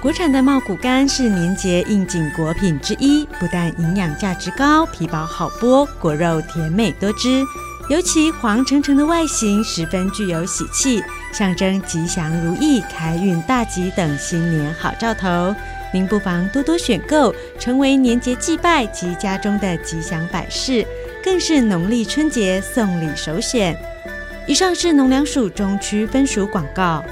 国产的茂谷柑是年节应景果品之一，不但营养价值高，皮薄好剥，果肉甜美多汁，尤其黄澄澄的外形十分具有喜气，象征吉祥如意、开运大吉等新年好兆头。您不妨多多选购，成为年节祭拜及家中的吉祥摆饰，更是农历春节送礼首选。以上是农粮署中区分署广告。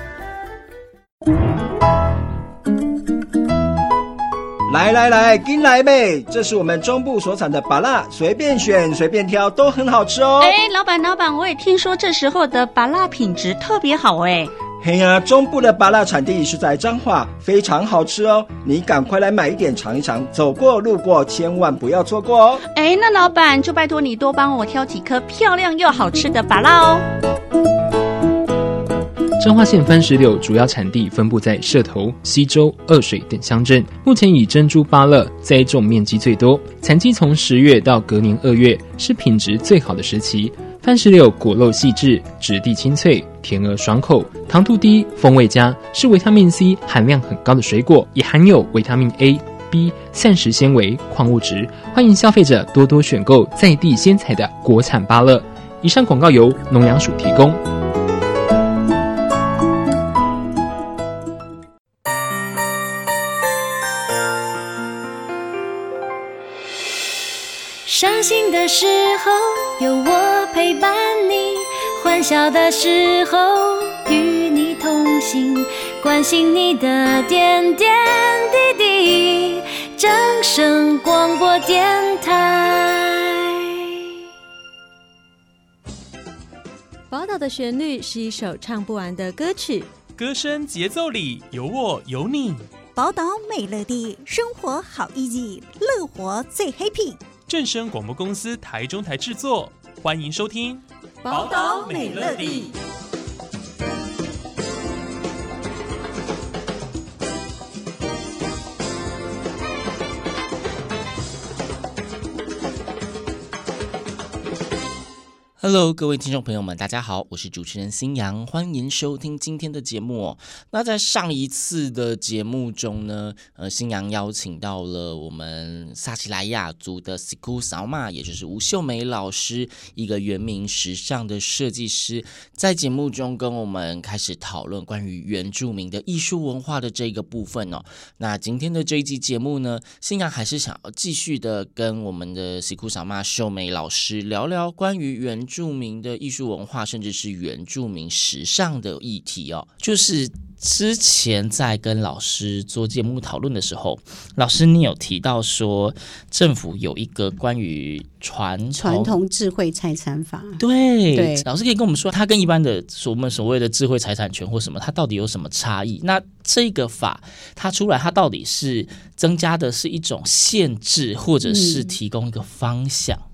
来来来，跟来呗！这是我们中部所产的芭辣，随便选随便挑，都很好吃哦。哎，老板老板，我也听说这时候的芭辣品质特别好哎。嘿呀，中部的芭辣产地是在彰化，非常好吃哦。你赶快来买一点尝一尝，走过路过千万不要错过哦。哎，那老板就拜托你多帮我挑几颗漂亮又好吃的芭辣哦。彰化县番石榴主要产地分布在社头、溪州、二水等乡镇，目前以珍珠芭乐栽种面积最多，产季从十月到隔年二月是品质最好的时期。番石榴果肉细致，质地清脆，甜而爽口，糖度低，风味佳，是维他命 C 含量很高的水果，也含有维他命 A、B、膳食纤维、矿物质。欢迎消费者多多选购在地鲜采的国产芭乐。以上广告由农粮署提供。伤心的时候有我陪伴你，欢笑的时候与你同行，关心你的点点滴滴。正声广播电台。宝岛的旋律是一首唱不完的歌曲，歌声节奏里有我有你。宝岛美乐地，生活好 easy，乐活最 happy。正声广播公司台中台制作，欢迎收听《宝岛美乐地》。Hello，各位听众朋友们，大家好，我是主持人新阳，欢迎收听今天的节目。那在上一次的节目中呢，呃，新阳邀请到了我们萨奇莱雅族的 Siku Sama，也就是吴秀梅老师，一个原名时尚的设计师，在节目中跟我们开始讨论关于原住民的艺术文化的这个部分哦。那今天的这一集节目呢，新阳还是想要继续的跟我们的 Siku Sama 秀梅老师聊聊关于原著名的艺术文化，甚至是原住民时尚的议题哦，就是之前在跟老师做节目讨论的时候，老师你有提到说，政府有一个关于传传统智慧财产法，对对，老师可以跟我们说，它跟一般的我们所谓的智慧财产权或什么，它到底有什么差异？那这个法它出来，它到底是增加的是一种限制，或者是提供一个方向？嗯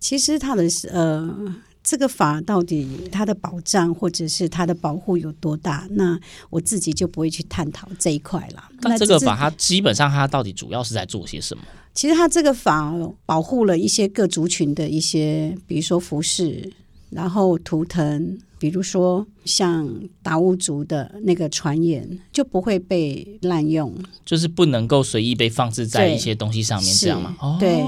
其实它的呃，这个法到底它的保障或者是它的保护有多大？那我自己就不会去探讨这一块了。那这个法它基本上它到底主要是在做些什么？其实它这个法保护了一些各族群的一些，比如说服饰，然后图腾。比如说，像达悟族的那个传言就不会被滥用，就是不能够随意被放置在一些东西上面，这样吗？对，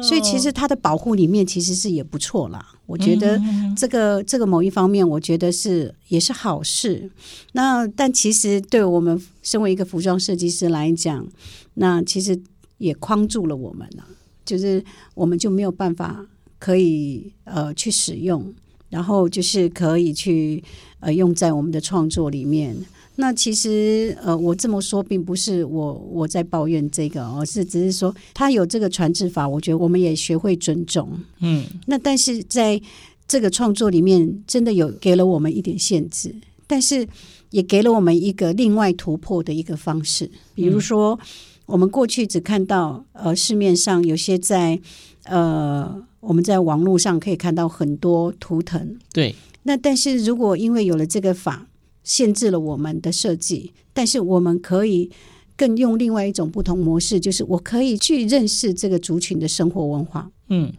所以其实它的保护里面其实是也不错啦。我觉得这个这个某一方面，我觉得是也是好事。那但其实对我们身为一个服装设计师来讲，那其实也框住了我们了，就是我们就没有办法可以呃去使用。然后就是可以去呃用在我们的创作里面。那其实呃我这么说并不是我我在抱怨这个，而是只是说他有这个传制法，我觉得我们也学会尊重。嗯，那但是在这个创作里面，真的有给了我们一点限制，但是也给了我们一个另外突破的一个方式。比如说，我们过去只看到呃市面上有些在呃。我们在网络上可以看到很多图腾，对。那但是如果因为有了这个法，限制了我们的设计，但是我们可以更用另外一种不同模式，就是我可以去认识这个族群的生活文化，嗯，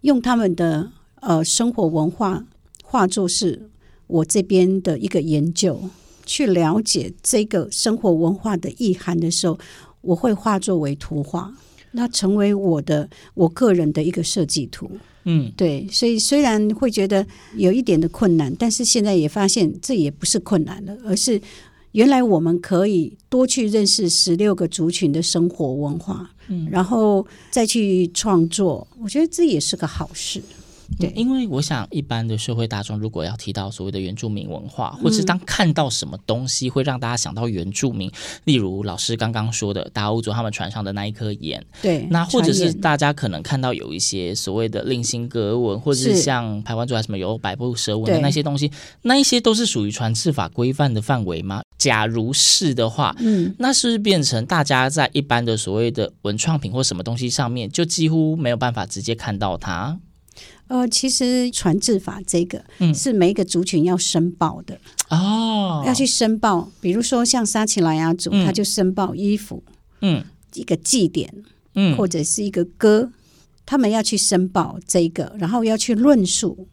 用他们的呃生活文化化作是我这边的一个研究，去了解这个生活文化的意涵的时候，我会化作为图画，那成为我的我个人的一个设计图。嗯，对，所以虽然会觉得有一点的困难，但是现在也发现这也不是困难了，而是原来我们可以多去认识十六个族群的生活文化，嗯，然后再去创作，我觉得这也是个好事。对，因为我想，一般的社会大众如果要提到所谓的原住民文化，或是当看到什么东西会让大家想到原住民，嗯、例如老师刚刚说的达悟族他们船上的那一颗盐，对，那或者是大家可能看到有一些所谓的令心格纹，或者是像台湾族还是什么有百步蛇纹的那些东西，那一些都是属于传制法规范的范围吗？假如是的话，嗯，那是不是变成大家在一般的所谓的文创品或什么东西上面，就几乎没有办法直接看到它？呃，其实传制法这个，嗯，是每一个族群要申报的哦，要去申报。比如说像沙奇莱雅族，嗯、他就申报衣服，嗯，一个祭典，嗯，或者是一个歌，他们要去申报这个，然后要去论述。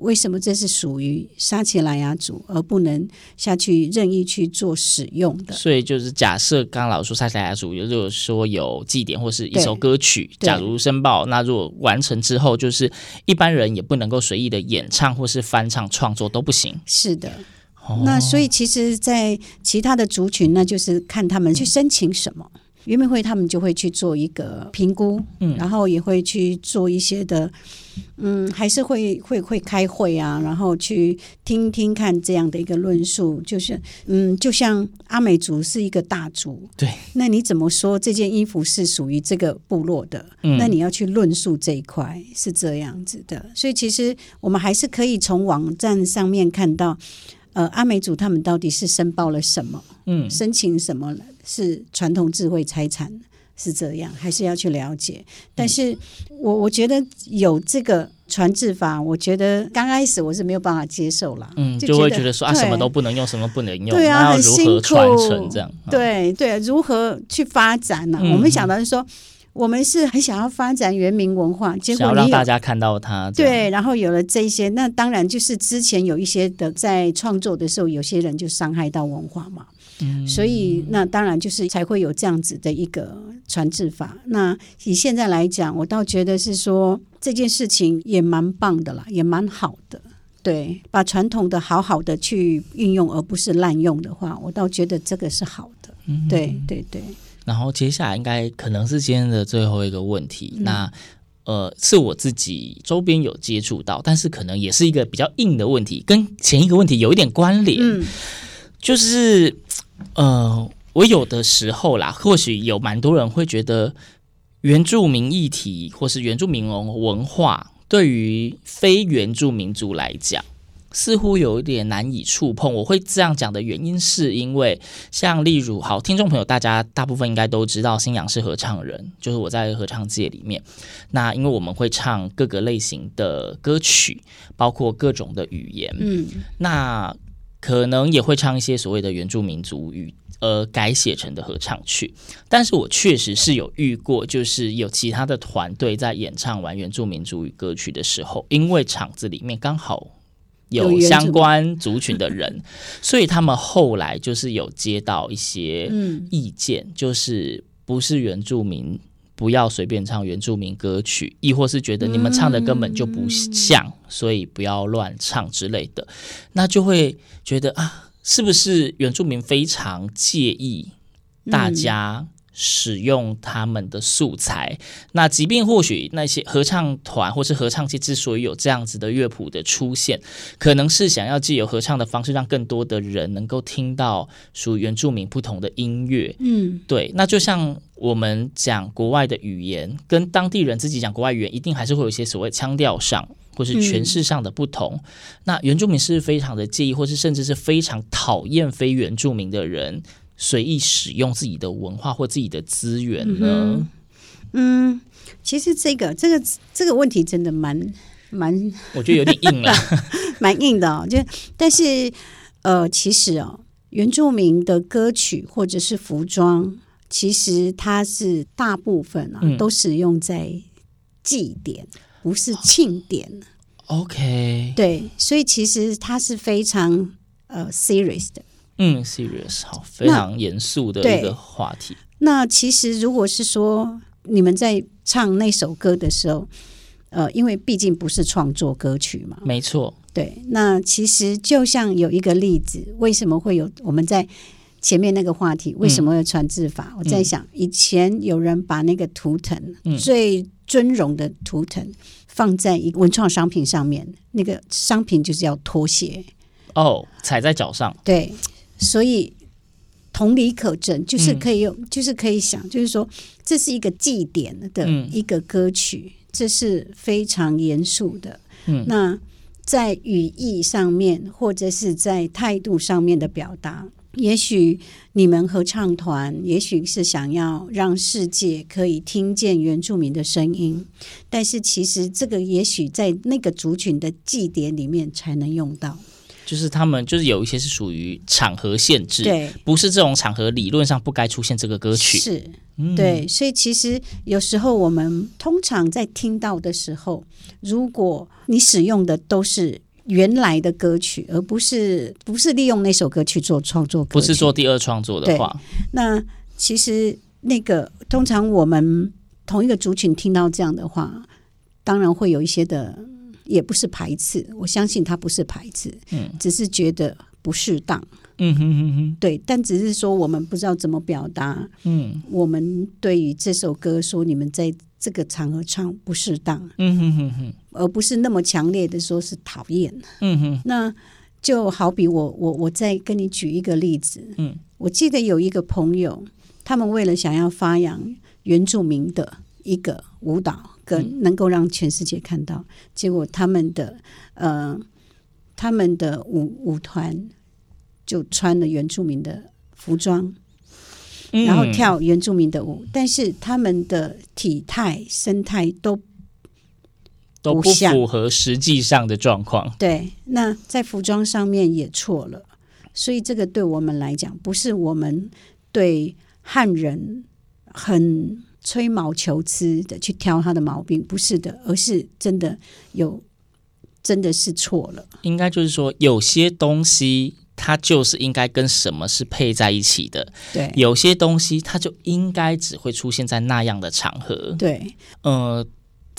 为什么这是属于沙奇莱雅族，而不能下去任意去做使用的？所以就是假设刚刚老师说撒奇莱雅族，如果说有祭典或是一首歌曲，假如申报，那如果完成之后，就是一般人也不能够随意的演唱或是翻唱创作都不行。是的，哦、那所以其实，在其他的族群，那就是看他们去申请什么。原民会他们就会去做一个评估，嗯，然后也会去做一些的，嗯，还是会会会开会啊，然后去听听看这样的一个论述，就是，嗯，就像阿美族是一个大族，对，那你怎么说这件衣服是属于这个部落的？嗯，那你要去论述这一块是这样子的，所以其实我们还是可以从网站上面看到，呃，阿美族他们到底是申报了什么，嗯，申请什么了。是传统智慧财产是这样，还是要去了解？但是我我觉得有这个传制法，我觉得刚开始我是没有办法接受了，嗯，就，就会觉得说啊，什么都不能用，什么不能用，对啊，很辛苦，这样，对对，如何去发展呢、啊？嗯？我们想到是说，我们是很想要发展原民文化，结果让大家看到它，对，然后有了这些，那当然就是之前有一些的在创作的时候，有些人就伤害到文化嘛。所以，那当然就是才会有这样子的一个传制法。那以现在来讲，我倒觉得是说这件事情也蛮棒的啦，也蛮好的。对，把传统的好好的去运用，而不是滥用的话，我倒觉得这个是好的。对对对。然后接下来应该可能是今天的最后一个问题。嗯、那呃，是我自己周边有接触到，但是可能也是一个比较硬的问题，跟前一个问题有一点关联。嗯，就是。呃，我有的时候啦，或许有蛮多人会觉得原住民议题或是原住民文化，对于非原住民族来讲，似乎有一点难以触碰。我会这样讲的原因，是因为像例如，好，听众朋友，大家大部分应该都知道，新阳是合唱人，就是我在合唱界里面。那因为我们会唱各个类型的歌曲，包括各种的语言，嗯，那。可能也会唱一些所谓的原住民族语，呃，改写成的合唱曲。但是我确实是有遇过，就是有其他的团队在演唱完原住民族语歌曲的时候，因为场子里面刚好有相关族群的人，所以他们后来就是有接到一些意见，就是不是原住民。不要随便唱原住民歌曲，亦或是觉得你们唱的根本就不像，嗯、所以不要乱唱之类的，那就会觉得啊，是不是原住民非常介意大家使用他们的素材？嗯、那即便或许那些合唱团或是合唱界之所以有这样子的乐谱的出现，可能是想要借由合唱的方式，让更多的人能够听到属于原住民不同的音乐。嗯，对，那就像。我们讲国外的语言，跟当地人自己讲国外语言，一定还是会有一些所谓腔调上或是诠释上的不同。嗯。那原住民是非常的介意，或是甚至是非常讨厌非原住民的人随意使用自己的文化或自己的资源呢？嗯，其实这个这个这个问题真的蛮蛮，我觉得有点硬了，蛮硬的哦。就但是呃，其实哦，原住民的歌曲或者是服装。其实它是大部分啊，都使用在祭典，嗯、不是庆典。OK，对，所以其实它是非常呃 serious 的。嗯，serious，好，非常严肃的一个话题。那，那其实如果是说你们在唱那首歌的时候，呃，因为毕竟不是创作歌曲嘛，没错。对，那其实就像有一个例子，为什么会有我们在前面那个话题，为什么会有传字法？嗯、我在想，以前有人把那个图腾、嗯、最尊荣的图腾放在一个文创商品上面，那个商品就是要拖鞋哦，踩在脚上。对，所以同理可证，就是可以用，嗯、就是可以想，就是说这是一个祭典的一个歌曲，嗯、这是非常严肃的。嗯，那。在语义上面，或者是在态度上面的表达，也许你们合唱团，也许是想要让世界可以听见原住民的声音，但是其实这个也许在那个族群的祭典里面才能用到。就是他们就是有一些是属于场合限制，对，不是这种场合理论上不该出现这个歌曲，是，嗯、对，所以其实有时候我们通常在听到的时候，如果你使用的都是原来的歌曲，而不是不是利用那首歌去做创作，不是做第二创作的话，那其实那个通常我们同一个族群听到这样的话，当然会有一些的。也不是排斥，我相信他不是排斥，嗯，只是觉得不适当，嗯哼哼哼，对，但只是说我们不知道怎么表达，嗯，我们对于这首歌说你们在这个场合唱不适当，嗯哼哼哼，而不是那么强烈的说是讨厌，嗯哼，那就好比我我我再跟你举一个例子，嗯，我记得有一个朋友，他们为了想要发扬原住民的一个舞蹈。能够让全世界看到，结果他们的呃，他们的舞舞团就穿了原住民的服装，嗯、然后跳原住民的舞，但是他们的体态、生态都都不符合实际上的状况。对，那在服装上面也错了，所以这个对我们来讲，不是我们对汉人很。吹毛求疵的去挑他的毛病，不是的，而是真的有，真的是错了。应该就是说，有些东西它就是应该跟什么是配在一起的。对，有些东西它就应该只会出现在那样的场合。对，呃。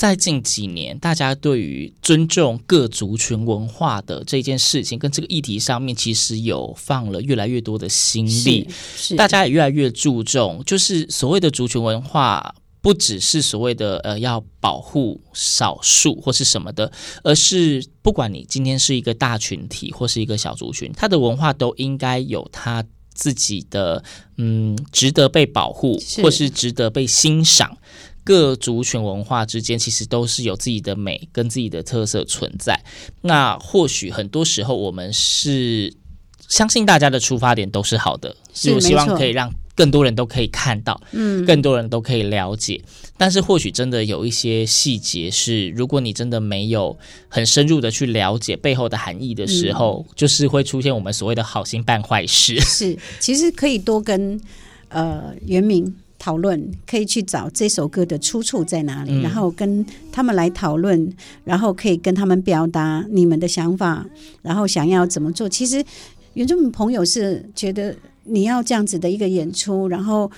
在近几年，大家对于尊重各族群文化的这件事情，跟这个议题上面，其实有放了越来越多的心力。大家也越来越注重，就是所谓的族群文化，不只是所谓的呃要保护少数或是什么的，而是不管你今天是一个大群体或是一个小族群，它的文化都应该有它自己的嗯，值得被保护或是值得被欣赏。各族群文化之间其实都是有自己的美跟自己的特色存在。那或许很多时候我们是相信大家的出发点都是好的，是我希望可以让更多人都可以看到，嗯，更多人都可以了解。但是或许真的有一些细节是，如果你真的没有很深入的去了解背后的含义的时候，嗯，就是会出现我们所谓的好心办坏事。是，其实可以多跟呃原民。讨论可以去找这首歌的出处在哪里，嗯、然后跟他们来讨论，然后可以跟他们表达你们的想法，然后想要怎么做。其实原住民朋友是觉得你要这样子的一个演出，然后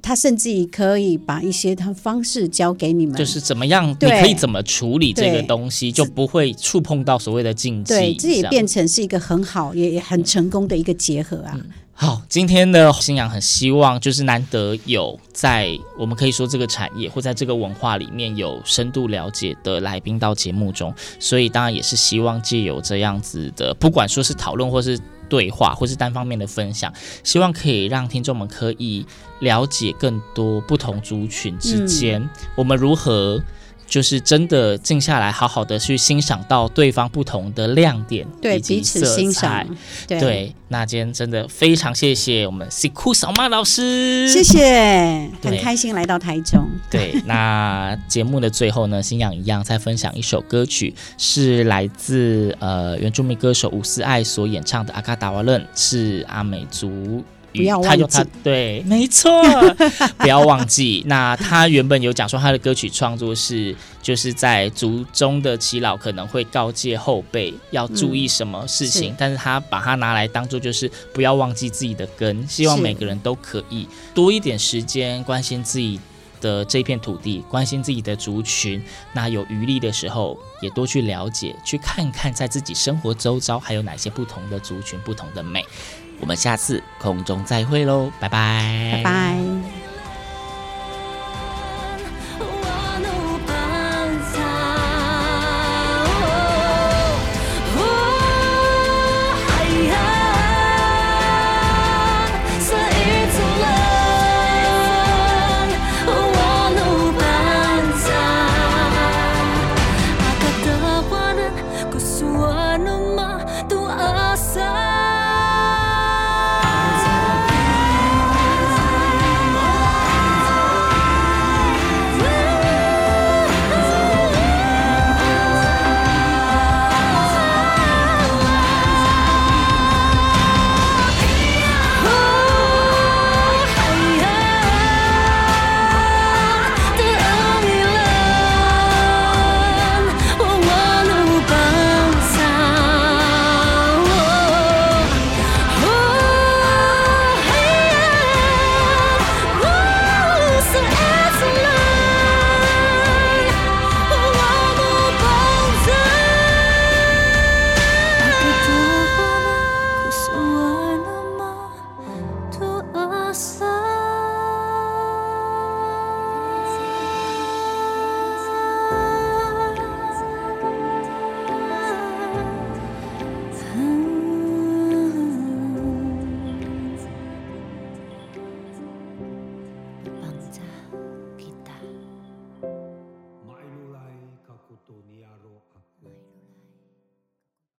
他甚至于可以把一些他方式教给你们，就是怎么样，你可以怎么处理这个东西，就不会触碰到所谓的禁忌。对，这也变成是一个很好也很成功的一个结合啊。嗯好，今天的星洋很希望，就是难得有在我们可以说这个产业或在这个文化里面有深度了解的来宾到节目中，所以当然也是希望借由这样子的，不管说是讨论或是对话或是单方面的分享，希望可以让听众们可以了解更多不同族群之间，嗯、我们如何。就是真的静下来，好好的去欣赏到对方不同的亮点，对彼此欣赏。对，对，那今天真的非常谢谢我们西库扫妈老师，谢谢，很开心来到台中。对，那节目的最后呢，星洋一样再分享一首歌曲，是来自呃原住民歌手伍思爱所演唱的《阿卡达瓦楞》，是阿美族。语，不要忘记他对，没错，不要忘记。那他原本有讲说他的歌曲创作是就是在族中的耆老可能会告诫后辈要注意什么事情，嗯、是但是他把它拿来当做就是不要忘记自己的根，希望每个人都可以多一点时间关心自己的这片土地，关心自己的族群，那有余力的时候，也多去了解，去看看在自己生活周遭还有哪些不同的族群、不同的美。我们下次空中再会喽，拜拜，拜拜。